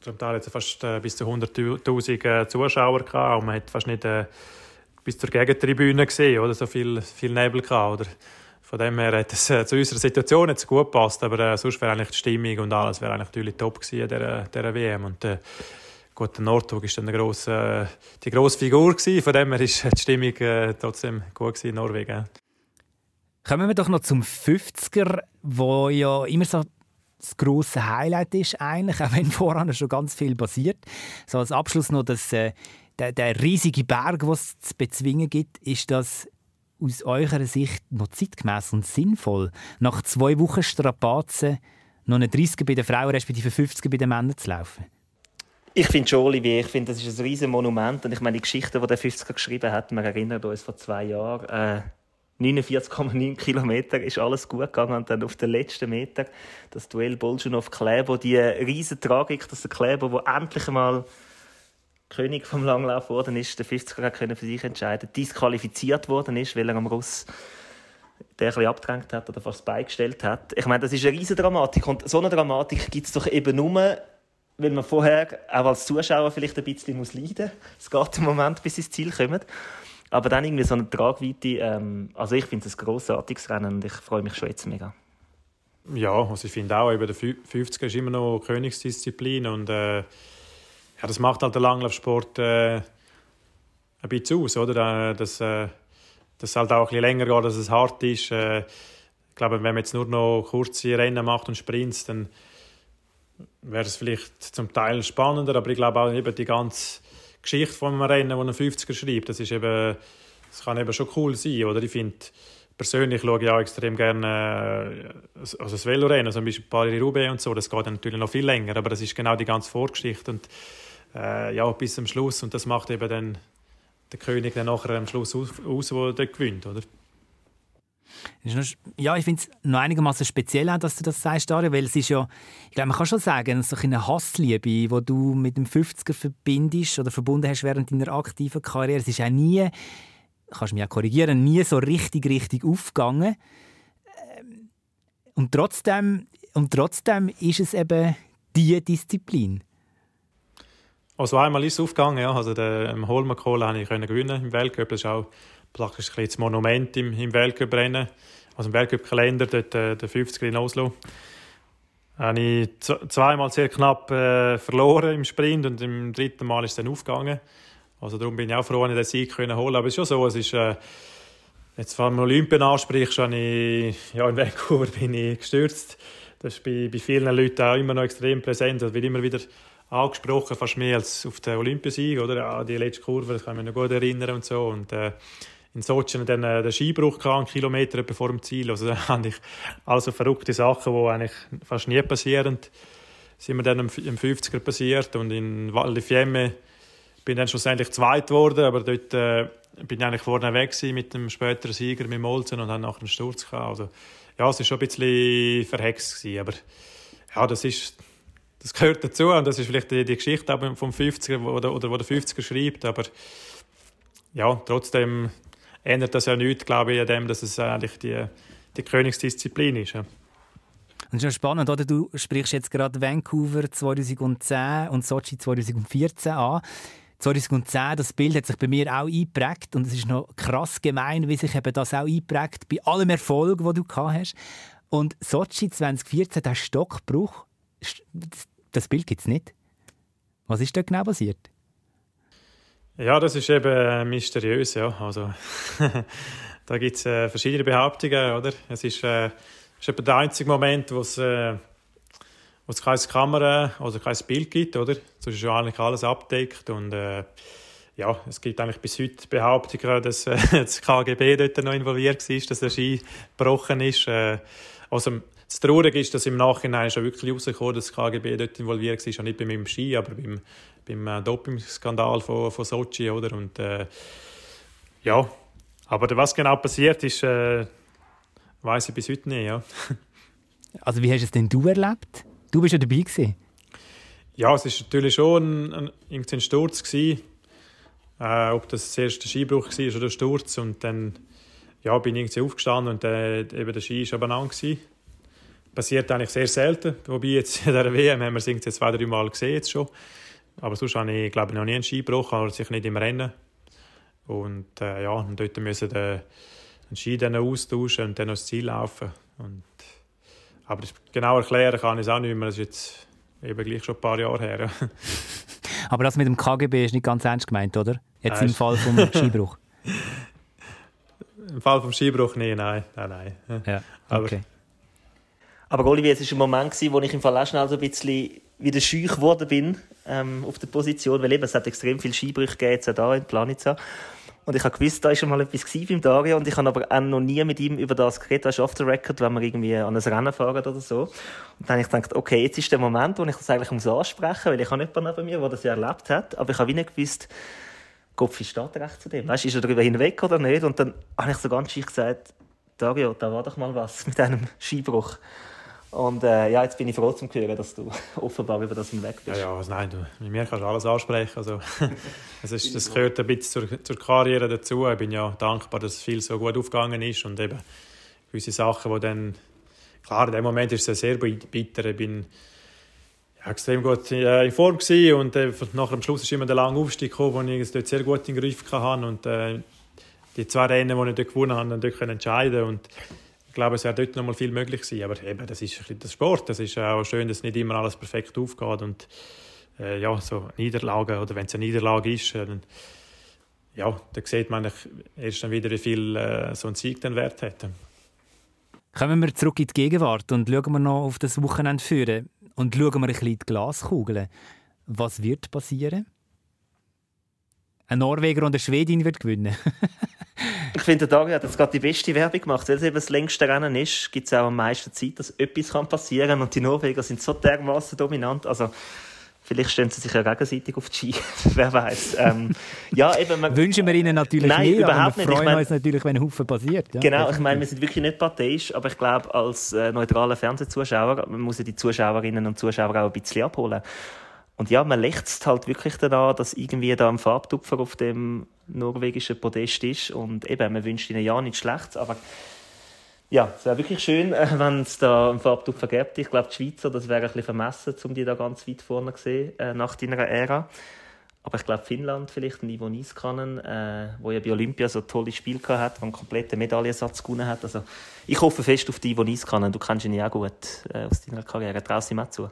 zum Teil jetzt fast äh, bis zu 100'000 äh, Zuschauer gehabt und man hat fast nicht äh, bis zur Gegentribüne gesehen, oder? So viel, viel Nebel gehabt, oder? Von dem her hat es äh, zu unserer Situation jetzt gut gepasst, aber äh, sonst wäre eigentlich die Stimmung und alles wäre natürlich top gewesen, dieser, dieser WM und äh, gut, der Nordtug ist dann eine grosse, die grosse Figur gewesen, von dem her ist die Stimmung trotzdem gut in Norwegen. Kommen wir doch noch zum 50er, wo ja immer so das grosse Highlight ist eigentlich, auch wenn voran schon ganz viel passiert. So als Abschluss noch das, äh, der, der, riesige Berg, den es zu bezwingen gibt, ist das aus eurer Sicht noch zeitgemäß und sinnvoll, nach zwei Wochen Strapazen noch eine 30er bei den Frauen respektive 50er bei den Männern zu laufen? Ich finde schon, Olivier, ich finde, das ist ein riesiges Monument. Und ich meine, die Geschichte, die der 50er geschrieben hat, wir erinnern uns vor zwei Jahren, äh, 49,9 Kilometer ist alles gut gegangen und dann auf den letzten Meter das Duell Bolschunov-Kleber, die riesige Tragik, dass der Kleber, der endlich einmal König vom Langlauf worden ist, der 50er können für sich entscheiden, disqualifiziert worden ist, weil er am Russ der ein bisschen abgedrängt hat oder fast beigestellt hat. Ich meine, das ist eine riesige Dramatik und so eine Dramatik gibt es doch eben nur, weil man vorher auch als Zuschauer vielleicht ein bisschen leiden muss. Es geht im Moment, bis ins Ziel kommt. Aber dann irgendwie so eine Tragweite, ähm, also ich finde es ein grossartiges Rennen und ich freue mich schon jetzt mega. Ja, also ich finde auch, über der 50 ist immer noch Königsdisziplin und äh, ja, das macht halt der Langlaufsport äh, ein bisschen aus, oder? Dass, äh, dass es halt auch ein bisschen länger geht, dass es hart ist. Äh, ich glaube, wenn man jetzt nur noch kurze Rennen macht und Sprints, dann wäre es vielleicht zum Teil spannender, aber ich glaube auch eben die ganze Geschichte von einem Rennen, wo ein 50er schreibt, das ist eben, das kann eben schon cool sein, oder? Ich finde, persönlich schaue ich auch extrem gerne äh, also das Velorennen, zum Beispiel Paris-Roubaix und so, das geht dann natürlich noch viel länger, aber das ist genau die ganze Vorgeschichte und äh, ja, bis zum Schluss und das macht eben dann der König dann nachher am Schluss aus, aus der gewinnt, oder? Ja, ich finde es noch einigermaßen speziell, dass du das sagst, Dario, weil es ist ja, ich glaube, man kann schon sagen, so eine Hassliebe, die du mit dem 50er verbindest oder verbunden hast während deiner aktiven Karriere, es ist auch nie, kannst du mich auch korrigieren, nie so richtig, richtig aufgegangen. Ähm, und trotzdem, und trotzdem ist es eben diese Disziplin. Also einmal ist es aufgegangen, ja. Also den Holmenkohl konnte ich gewinnen im Weltcup. Das ist auch praktisch ein das Monument im, im Weltcup-Rennen. Also im Weltcup-Kalender, dort äh, der 50er in Oslo. Habe ich zweimal sehr knapp äh, verloren im Sprint und im dritten Mal ist es dann aufgegangen. Also darum bin ich auch froh, dass ich den Sieg können holen Aber es ist schon so, es ist... Äh, Jetzt, wenn man Olympien anspricht, schon ich, ja, in Vancouver bin ich gestürzt. Das ist bei, bei vielen Leuten auch immer noch extrem präsent. Das wird immer wieder angesprochen, fast mehr als auf den Olympiasieg, oder? Ja, die letzte Kurve, das kann ich mich noch gut erinnern und so. Und, äh, in Sochi dann äh, den Skibruch gehabt, einen Kilometer vor dem Ziel. Also da hatte ich also verrückte Sachen, die eigentlich fast nie passieren. Sind mir dann im 50er passiert und in Val di Fiemme bin dann schlussendlich zweit geworden, aber dort äh, bin ich eigentlich vorne weg mit dem späteren Sieger, mit Molzen und dann nach dem Sturz gehabt. Also ja, es war schon ein bisschen verhext gewesen, aber ja, das ist das gehört dazu und das ist vielleicht die, die Geschichte vom 50er oder, oder wo der 50er schreibt, aber ja, trotzdem ändert das ja nichts, glaube ich, an dem, dass es eigentlich die, die Königsdisziplin ist. Ja. Es ist spannend, oder? du sprichst jetzt gerade Vancouver 2010 und Sochi 2014 an. 2010, das Bild hat sich bei mir auch eingeprägt und es ist noch krass gemein, wie sich eben das auch eingeprägt bei allem Erfolg, den du gehabt hast. Und Sochi 2014, der Stockbruch, das Bild gibt es nicht. Was ist da genau passiert? Ja, das ist eben äh, mysteriös. Ja. Also, da gibt es äh, verschiedene Behauptungen. Oder? Es ist, äh, ist eben der einzige Moment, wo es, äh, keine Kamera oder kein Bild gibt. Oder? Sonst ist ja eigentlich alles abdeckt. Und, äh, ja, es gibt eigentlich bis heute Behauptungen, dass äh, das KGB dort noch involviert war, dass der Ski gebrochen ist. Äh, also, das Traurige ist, dass im Nachhinein schon wirklich herausgekommen dass das KGB dort involviert war, nicht bei meinem Ski, aber beim, beim äh, Dopingskandal von, von Sochi, oder? Und äh, ja, aber was genau passiert ist, äh, weiß ich bis heute nicht, ja. Also wie hast du es denn du erlebt? Du bist ja dabei gewesen. Ja, es war natürlich schon ein, ein, ein Sturz gewesen. Äh, ob das der erste Skibruch war oder der Sturz und dann ja, bin ich irgendwie aufgestanden und äh, eben der Ski war abeinander gewesen passiert eigentlich sehr selten. Wobei jetzt in der WM haben wir es jetzt zwei, drei Mal gesehen jetzt schon. Aber sonst habe ich, glaube ich, noch nie einen Ski gebrochen, aber sicher nicht im Rennen. Und äh, ja, und dort müssen den, den Ski dann austauschen und dann aufs Ziel laufen. Und, aber genau erklären kann ich es auch nicht mehr. Das ist jetzt eben gleich schon ein paar Jahre her. aber das mit dem KGB ist nicht ganz ernst gemeint, oder? Jetzt nein. im Fall vom Skibruch. Im Fall vom Skibruch nicht, nein. nein, nein. Ja, okay. Aber Olivier, es war ein Moment, wo ich im Fall auch schnell so ein bisschen wieder scheu geworden bin ähm, auf der Position, weil eben, es hat extrem viele Skibrüche gegeben, jetzt auch da in Planica. Und ich habe gewusst, da war schon mal etwas beim Dario und ich habe aber auch noch nie mit ihm über das geredet, weißt, off the record, wenn wir irgendwie an ein Rennen fahren oder so. Und dann habe ich gedacht, okay, jetzt ist der Moment, wo ich das eigentlich muss ansprechen, weil ich habe jemanden neben mir, der das ja erlebt hat, aber ich habe wie nicht gewusst, wie steht recht zu dem? Weißt, ist er darüber hinweg oder nicht? Und dann habe ich so ganz schön gesagt, Dario, da war doch mal was mit einem Skibruch. Und äh, ja, jetzt bin ich froh zu hören, dass du offenbar über das hinweg bist. Ja, ja also nein, du, mit mir kannst du alles ansprechen. Also, es ist, das gehört ein bisschen zur, zur Karriere dazu. Ich bin ja dankbar, dass viel so gut aufgegangen ist und eben gewisse Sachen, die dann... Klar, in dem Moment ist es sehr bitter. Ich bin ja, extrem gut äh, in Form gewesen und äh, nach dem Schluss ist immer der lange Aufstieg gekommen, wo ich es dort sehr gut in den Griff hatte und äh, die zwei Rennen, die ich dort gewonnen habe, dann dort entscheiden und glaube, es wäre dort noch mal viel möglich gewesen. Aber eben, das ist ein das Sport. Das ist auch schön, dass nicht immer alles perfekt aufgeht. Und äh, ja, so Niederlagen oder wenn es eine Niederlage ist, äh, dann, ja, dann sieht man erst dann wieder, wie viel äh, so ein Sieg den Wert hat. Kommen wir zurück in die Gegenwart und schauen wir noch auf das Wochenende führen und schauen wir ein bisschen in die Glaskugel. Was wird passieren? Ein Norweger und eine Schwedin wird gewinnen. ich finde, der Dario hat jetzt gerade die beste Werbung gemacht. Weil es eben das längste Rennen ist, gibt es auch am meisten Zeit, dass etwas passieren kann. Und die Norweger sind so dermaßen dominant. Also, Vielleicht stellen sie sich ja gegenseitig auf die Ski. Wer weiß. Ähm, ja, eben, man, Wünschen wir ihnen natürlich nein, nicht, überhaupt aber wir freuen uns natürlich, wenn ein Haufen passiert. Ja, genau, ich meine, wir sind wirklich nicht parteiisch, aber ich glaube, als äh, neutraler Fernsehzuschauer man muss ja die Zuschauerinnen und Zuschauer auch ein bisschen abholen. Und ja, man lächzt halt wirklich daran, dass irgendwie da ein Farbtupfer auf dem norwegischen Podest ist. Und eben, man wünscht ihnen ja nichts Schlechtes, aber ja, es wäre wirklich schön, wenn es da einen Farbtupfer gäbe. Ich glaube, die Schweizer, das wäre ein bisschen vermessen, um die da ganz weit vorne zu sehen, äh, nach deiner Ära. Aber ich glaube, Finnland vielleicht, Ivo Niskanen, äh, wo ja bei Olympia so tolle Spiel hat, wo einen kompletten Medaillensatz gewonnen hat. Also, ich hoffe fest auf die Ivo Niskanen. Du kennst ihn ja auch gut äh, aus deiner Karriere. Traust ihm auch zu?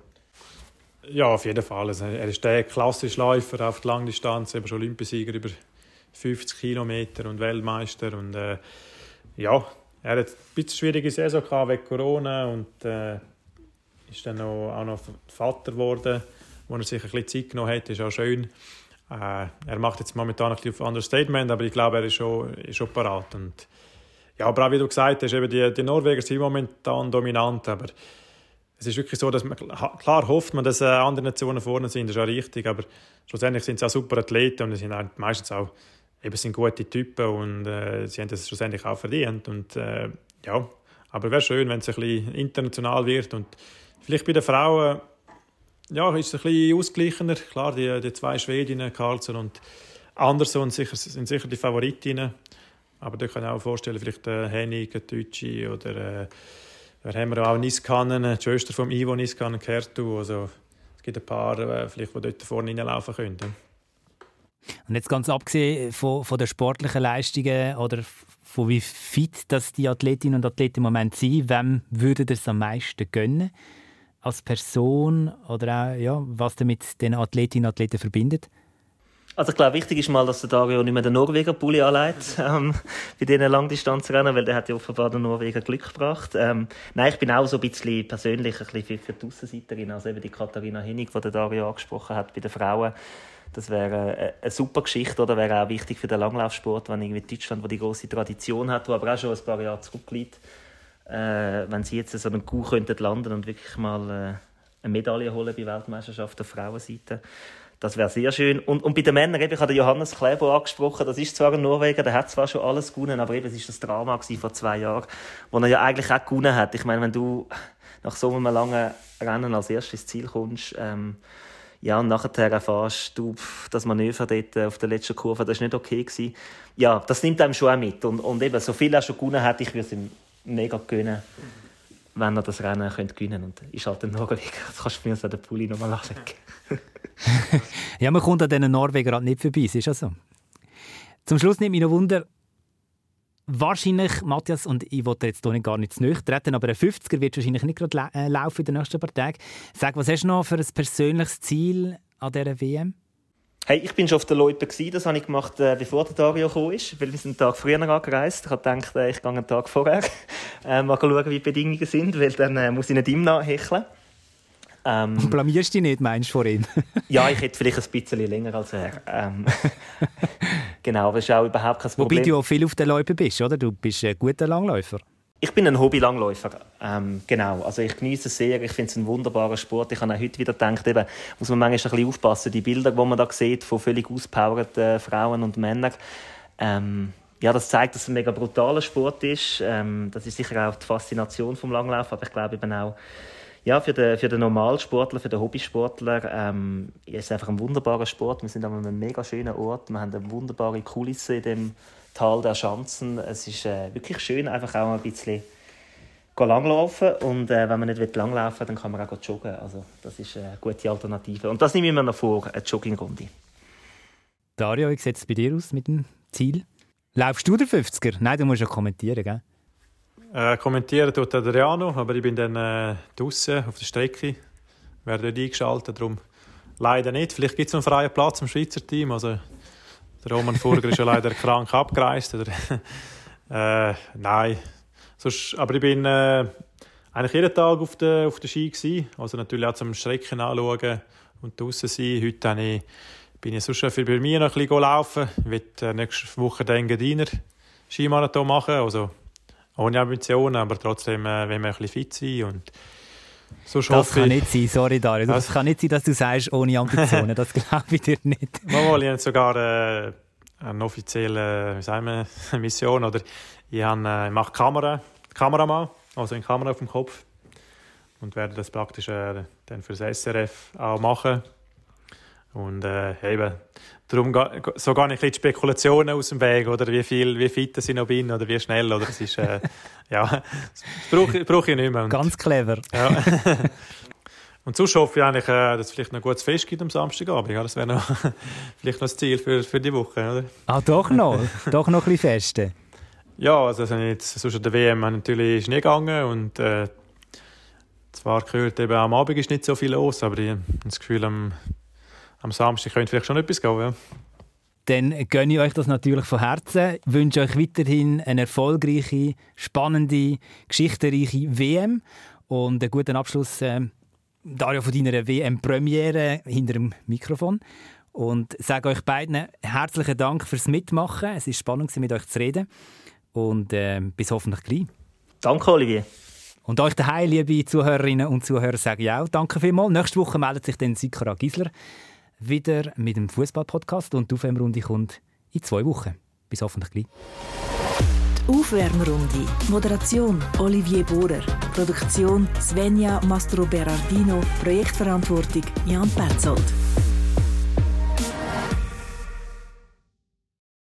Ja, auf jeden Fall. Also, er ist der klassische Läufer auf die Langdistanz, eben schon Olympiasieger über 50 Kilometer und Weltmeister. Und äh, ja, er hat ein bisschen schwierige Saison gehabt wegen Corona und äh, ist dann noch, auch noch Vater geworden, wo er sich ein bisschen Zeit genommen hat. Ist auch schön. Äh, er macht jetzt momentan ein bisschen auf Understatement, aber ich glaube, er ist schon, ist schon parat. Und ja, aber auch wie du gesagt hast, eben die, die Norweger sind momentan dominant, aber es ist wirklich so, dass man, klar hofft man, dass äh, andere Nationen vorne sind, das ist auch richtig, aber schlussendlich sind sie auch super Athleten und sind meistens auch eben sind gute Typen und äh, sie haben das schlussendlich auch verdient und äh, ja, aber wäre schön, wenn es ein bisschen international wird und vielleicht bei den Frauen ja, ist es ein bisschen ausgeglichener. Klar, die, die zwei Schwedinnen, Carlsen und Anderson sicher, sind sicher die Favoritinnen. Aber da kann ich auch vorstellen, vielleicht äh, Hennig, Tütschi oder äh, wir haben auch Niskanen, die Schwester von Ivo Niskanen, Kertu. Also, es gibt ein paar, äh, vielleicht, die dort vorne reinlaufen können. Und jetzt ganz abgesehen von, von den sportlichen Leistungen oder von wie fit dass die Athletinnen und Athleten im Moment sind, wem würde das am meisten gönnen? Als Person oder auch, ja, was damit den Athletinnen und Athleten verbindet? Also ich glaube, wichtig ist mal, dass der Dario nicht mehr den Norweger Pulli anlegt ähm, bei diesen Langdistanzrennen, weil der hat ja offenbar den Norweger Glück gebracht. Ähm, nein, ich bin auch so ein bisschen persönlich ein bisschen für, für die Aussenseiterin, also eben die Katharina Hennig, die der Dario angesprochen hat bei den Frauen. Das wäre eine, eine super Geschichte oder wäre auch wichtig für den Langlaufsport, wenn irgendwie Deutschland, wo die große Tradition hat, wo aber auch schon ein paar Jahre zurückliegt, äh, wenn sie jetzt so einen Coup könnten landen und wirklich mal äh, eine Medaille holen bei Weltmeisterschaft auf Frauenseite das wäre sehr schön. Und, und bei den Männern, eben, ich habe Johannes Kleber angesprochen, das ist zwar ein Norweger, der hat zwar schon alles gewonnen, aber eben, es war das Drama vor zwei Jahren, wo er ja eigentlich auch gewonnen hat. Ich meine, wenn du nach so einem langen Rennen als erstes Ziel kommst, ähm, ja, und nachher erfährst du, das Manöver dort auf der letzten Kurve, das war nicht okay. Gewesen. Ja, das nimmt einem schon auch mit. Und, und eben, so viel er schon gewonnen hat, ich würde es ihm mega gönnen wenn er das Rennen könnte gewinnen könnte. Und ist halt ein Norweger. Das kannst du mir so den Pulli nochmal anlegen. ja, man kommt an diesen Norweger halt nicht vorbei, ist ja so. Zum Schluss nimmt mich noch Wunder, wahrscheinlich, Matthias, und ich wollte jetzt hier gar nicht zu nahe treten, aber ein 50er wird wahrscheinlich nicht gerade äh, laufen in den nächsten paar Tagen. Sag, was hast du noch für ein persönliches Ziel an dieser WM? Hey, ich bin schon auf der Loipe Das habe ich gemacht, äh, bevor der Dario gekommen ist, weil wir sind einen Tag früher angereist. Ich habe gedacht, äh, ich gehe einen Tag vorher. Äh, mal schauen, wie die Bedingungen sind, weil dann äh, muss ich nicht immer hecheln. Ähm, Blamierst du dich nicht, meinst du, vor ihm? ja, ich hätte vielleicht ein bisschen länger als er. Ähm, genau, aber das ist auch überhaupt kein Problem. Wobei du auch viel auf der Loipe bist, oder? Du bist ein guter Langläufer. Ich bin ein Hobby-Langläufer. Ähm, genau. Also ich genieße es sehr. Ich finde es ein wunderbarer Sport. Ich habe auch heute wieder gedacht, eben, muss man manchmal ein bisschen aufpassen. Die Bilder, die man da sieht von völlig auspowerten Frauen und Männern, ähm, ja, das zeigt, dass es ein mega brutaler Sport ist. Ähm, das ist sicher auch die Faszination vom Langlauf, aber ich glaube eben auch, ja, für den, für den Normalsportler, für den Hobbysportler ähm, ist es einfach ein wunderbarer Sport. Wir sind an einem mega schönen Ort. Wir haben eine wunderbare Kulisse in dem Tal der Schanzen. Es ist äh, wirklich schön, einfach auch ein bisschen langlaufen und äh, wenn man nicht langlaufen will, dann kann man auch joggen. Also das ist eine gute Alternative. Und das nehme ich mir noch vor, eine Joggingrunde. Dario, wie sieht es bei dir aus mit dem Ziel? Laufst du den 50er? Nein, du musst ja kommentieren, gell? Äh, kommentieren tut Adriano, aber ich bin dann äh, draußen auf der Strecke, werde dort eingeschaltet, darum leider nicht. Vielleicht gibt es einen freien Platz im Schweizer Team. Also, der Roman Furger ist ja leider krank abgereist. Oder? äh, nein. Sonst, aber ich bin äh, eigentlich jeden Tag auf der, auf der Ski gewesen. Also natürlich auch zum Strecken anschauen und draußen sein. Heute ich, bin ich sonst für bei mir noch ein bisschen laufen. Ich werde äh, nächste Woche den Gediner Skimarathon machen. Also ohne Ambitionen, aber trotzdem äh, wenn wir ein bisschen fit sein und Sonst das kann ich, nicht sein, sorry Dario. Das, das kann nicht sein, dass du sagst, ohne Ambitionen. Das glaube ich dir nicht. Mal, ich habe sogar äh, eine offizielle wie sagen wir, Mission. Oder ich, habe, äh, ich mache Kamera, Kameramann, also eine Kamera auf dem Kopf. Und werde das praktisch äh, dann für das SRF auch machen. Und äh, eben, darum so gar nicht die Spekulationen aus dem Weg, oder wie viel, wie fit ich noch bin, oder wie schnell, oder es ist, äh, ja, das brauche, brauche ich nicht mehr. Und, Ganz clever. Ja. Und sonst hoffe ich eigentlich, äh, dass es vielleicht noch ein gutes Fest gibt am Samstagabend. Ja, das wäre noch, vielleicht noch das Ziel für, für die Woche, oder? Ah, doch noch? doch noch ein bisschen Feste? Ja, also jetzt, sonst an der WM natürlich ist nicht gegangen und äh, zwar gehört eben am Abend ist nicht so viel los, aber ich habe das Gefühl, am am Samstag könnte vielleicht schon etwas gehen. Ja. Dann gönne ich euch das natürlich von Herzen. Ich wünsche euch weiterhin eine erfolgreiche, spannende, geschichtenreiche WM und einen guten Abschluss, äh, Dario, von deiner WM-Premiere hinter dem Mikrofon. Und sage euch beiden herzlichen Dank fürs Mitmachen. Es ist spannend, mit euch zu reden. Und äh, bis hoffentlich gleich. Danke, Olivier. Und euch daheim, liebe Zuhörerinnen und Zuhörer, sage ich auch Danke vielmals. Nächste Woche meldet sich dann Sikora Gisler wieder mit dem Fußball-Podcast und die Aufwärmrunde kommt in zwei Wochen. Bis hoffentlich gleich. Die Aufwärmrunde. Moderation Olivier Bohrer. Produktion Svenja Mastro Berardino. Projektverantwortung Jan Petzold.